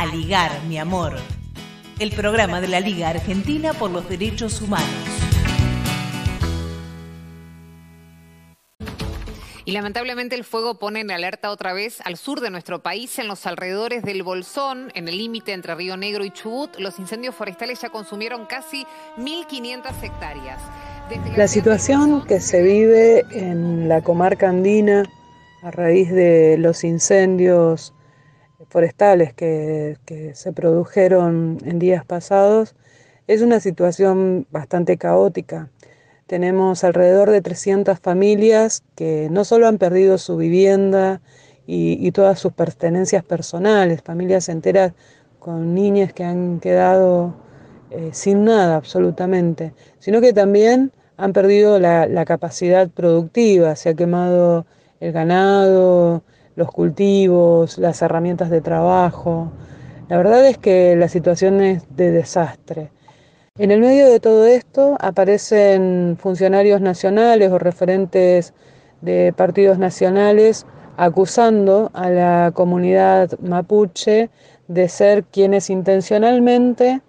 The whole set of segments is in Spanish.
A Ligar, mi amor. El programa de la Liga Argentina por los Derechos Humanos. Y lamentablemente el fuego pone en alerta otra vez al sur de nuestro país, en los alrededores del Bolsón, en el límite entre Río Negro y Chubut. Los incendios forestales ya consumieron casi 1.500 hectáreas. La situación que se vive en la comarca andina a raíz de los incendios forestales que, se produjeron en días pasados es una situación bastante caótica. Tenemos alrededor de 300 familias que no solo han perdido su vivienda y, todas sus pertenencias personales, familias enteras con niñas que han quedado eh, sin nada absolutamente, sino que también han perdido la capacidad productiva, se ha quemado el ganado, los cultivos, las herramientas de trabajo. La verdad es que la situación es de desastre. En el medio de todo esto aparecen funcionarios nacionales o referentes de partidos nacionales acusando a la comunidad mapuche de ser quienes intencionalmente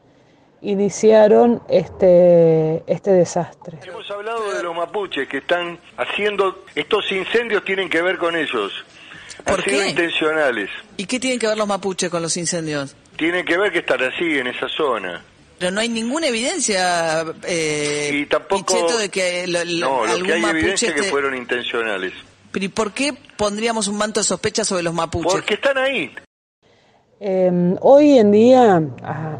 iniciaron este, este desastre. Hemos hablado de los mapuches que están haciendo, estos incendios tienen que ver con ellos. ¿Por qué? intencionales. ¿Y qué tienen que ver los mapuches con los incendios? Tienen que ver que están así, en esa zona. Pero no hay ninguna evidencia, eh, y tampoco, de que no, lo que hay evidencia es que fueron intencionales. ¿Pero y por qué pondríamos un manto de sospecha sobre los mapuches? Porque están ahí. Em, hoy en día,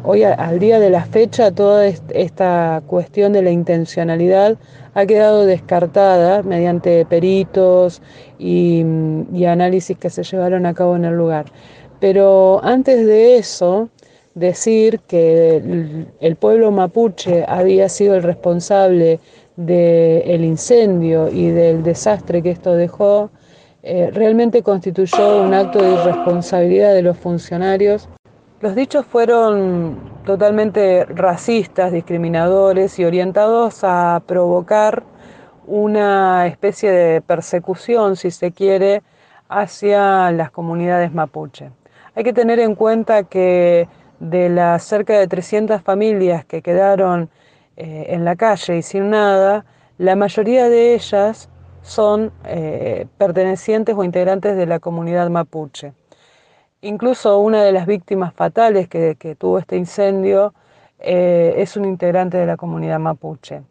hoy al día de la fecha, toda esta cuestión de la intencionalidad ha quedado descartada mediante peritos y, análisis que se llevaron a cabo en el lugar. Pero antes de eso, decir que el, pueblo mapuche había sido el responsable del incendio y del desastre que esto dejó, eh, realmente constituyó un acto de irresponsabilidad de los funcionarios. Los dichos fueron totalmente racistas, discriminadores y orientados a provocar una especie de persecución, si se quiere, hacia las comunidades mapuche. Hay que tener en cuenta que de las cerca de 300 familias que quedaron eh, en la calle y sin nada, la mayoría de ellas son eh, pertenecientes o integrantes de la comunidad mapuche. Incluso una de las víctimas fatales que, tuvo este incendio eh, es un integrante de la comunidad mapuche.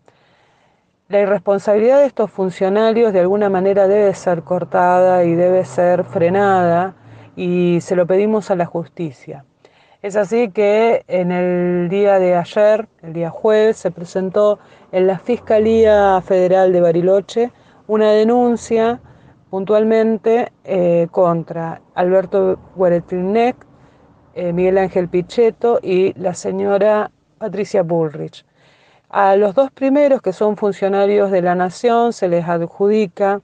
La irresponsabilidad de estos funcionarios de alguna manera debe ser cortada y debe ser frenada y se lo pedimos a la justicia. Es así que en el día de ayer, el día jueves, se presentó en la Fiscalía Federal de Bariloche una denuncia puntualmente eh, contra Alberto Guaretilnec, eh, Miguel Ángel Pichetto y la señora Patricia Bullrich. A los dos primeros, que son funcionarios de la Nación, se les adjudica,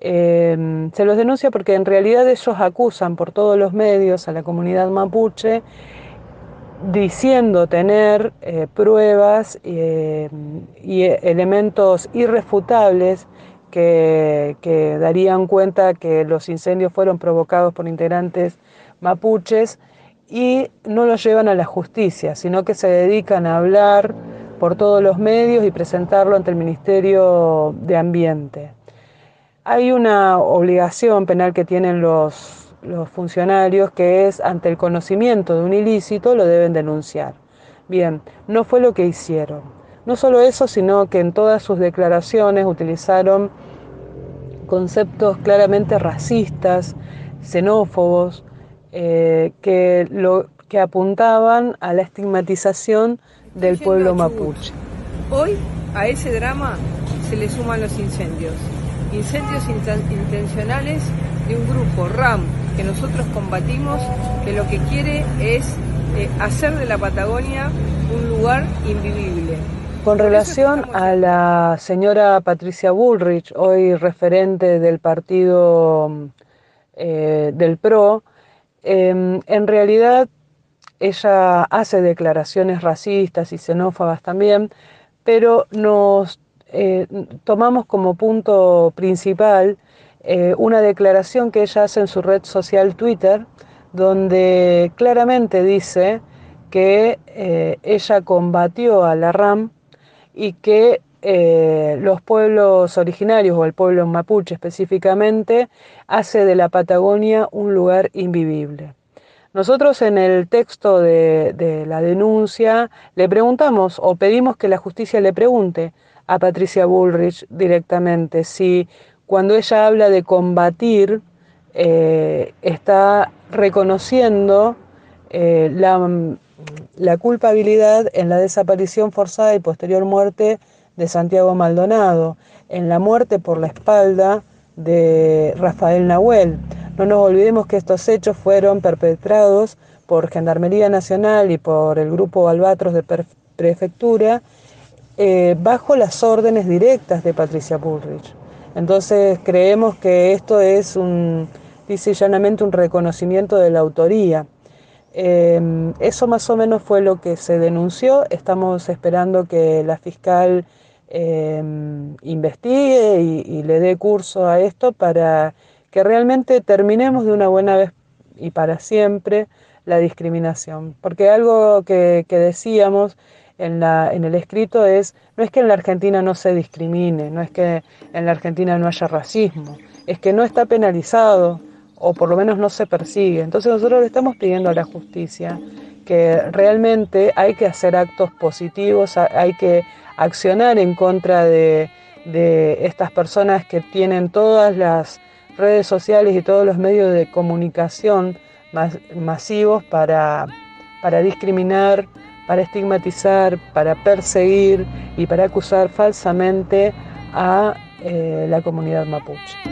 eh, se los denuncia porque en realidad ellos acusan por todos los medios a la comunidad mapuche diciendo tener pruebas y elementos irrefutables que, darían cuenta que los incendios fueron provocados por integrantes mapuches y no los llevan a la justicia, sino que se dedican a hablar por todos los medios y presentarlo ante el Ministerio de Ambiente. Hay una obligación penal que tienen los, funcionarios que es ante el conocimiento de un ilícito lo deben denunciar. Bien, no fue lo que hicieron. No solo eso, sino que en todas sus declaraciones utilizaron conceptos claramente racistas, xenófobos, eh, que, lo, que apuntaban a la estigmatización del pueblo mapuche. Hoy a ese drama se le suman los incendios, incendios intencionales de un grupo RAM que nosotros combatimos, que lo que quiere es eh, hacer de la Patagonia un lugar invivible. Con relación a la señora Patricia Bullrich, hoy referente del partido eh, del PRO, em, en realidad ella hace declaraciones racistas y xenófobas también, pero nos eh, tomamos como punto principal eh, una declaración que ella hace en su red social Twitter, donde claramente dice que ella combatió a la RAM y que eh, los pueblos originarios o el pueblo mapuche específicamente hace de la Patagonia un lugar invivible. Nosotros en el texto de, la denuncia le preguntamos o pedimos que la justicia le pregunte a Patricia Bullrich directamente si cuando ella habla de combatir eh, está reconociendo eh, la, la culpabilidad en la desaparición forzada y posterior muerte de Santiago Maldonado, en la muerte por la espalda de Rafael Nahuel. No nos olvidemos que estos hechos fueron perpetrados por Gendarmería Nacional y por el grupo Albatros de Prefectura eh, bajo las órdenes directas de Patricia Bullrich. Entonces creemos que esto es un, dice llanamente, un reconocimiento de la autoría. Em, eso más o menos fue lo que se denunció. Estamos esperando que la fiscal Em, investigue y, le dé curso a esto para que realmente terminemos de una buena vez y para siempre la discriminación. Porque algo que, decíamos en, la, en el escrito es, no es que en la Argentina no se discrimine, no es que en la Argentina no haya racismo, es que no está penalizado o por lo menos no se persigue. Entonces nosotros le estamos pidiendo a la justicia que realmente hay que hacer actos positivos, hay que accionar en contra de, estas personas que tienen todas las redes sociales y todos los medios de comunicación masivos para, discriminar, para estigmatizar, para perseguir y para acusar falsamente a eh, la comunidad mapuche.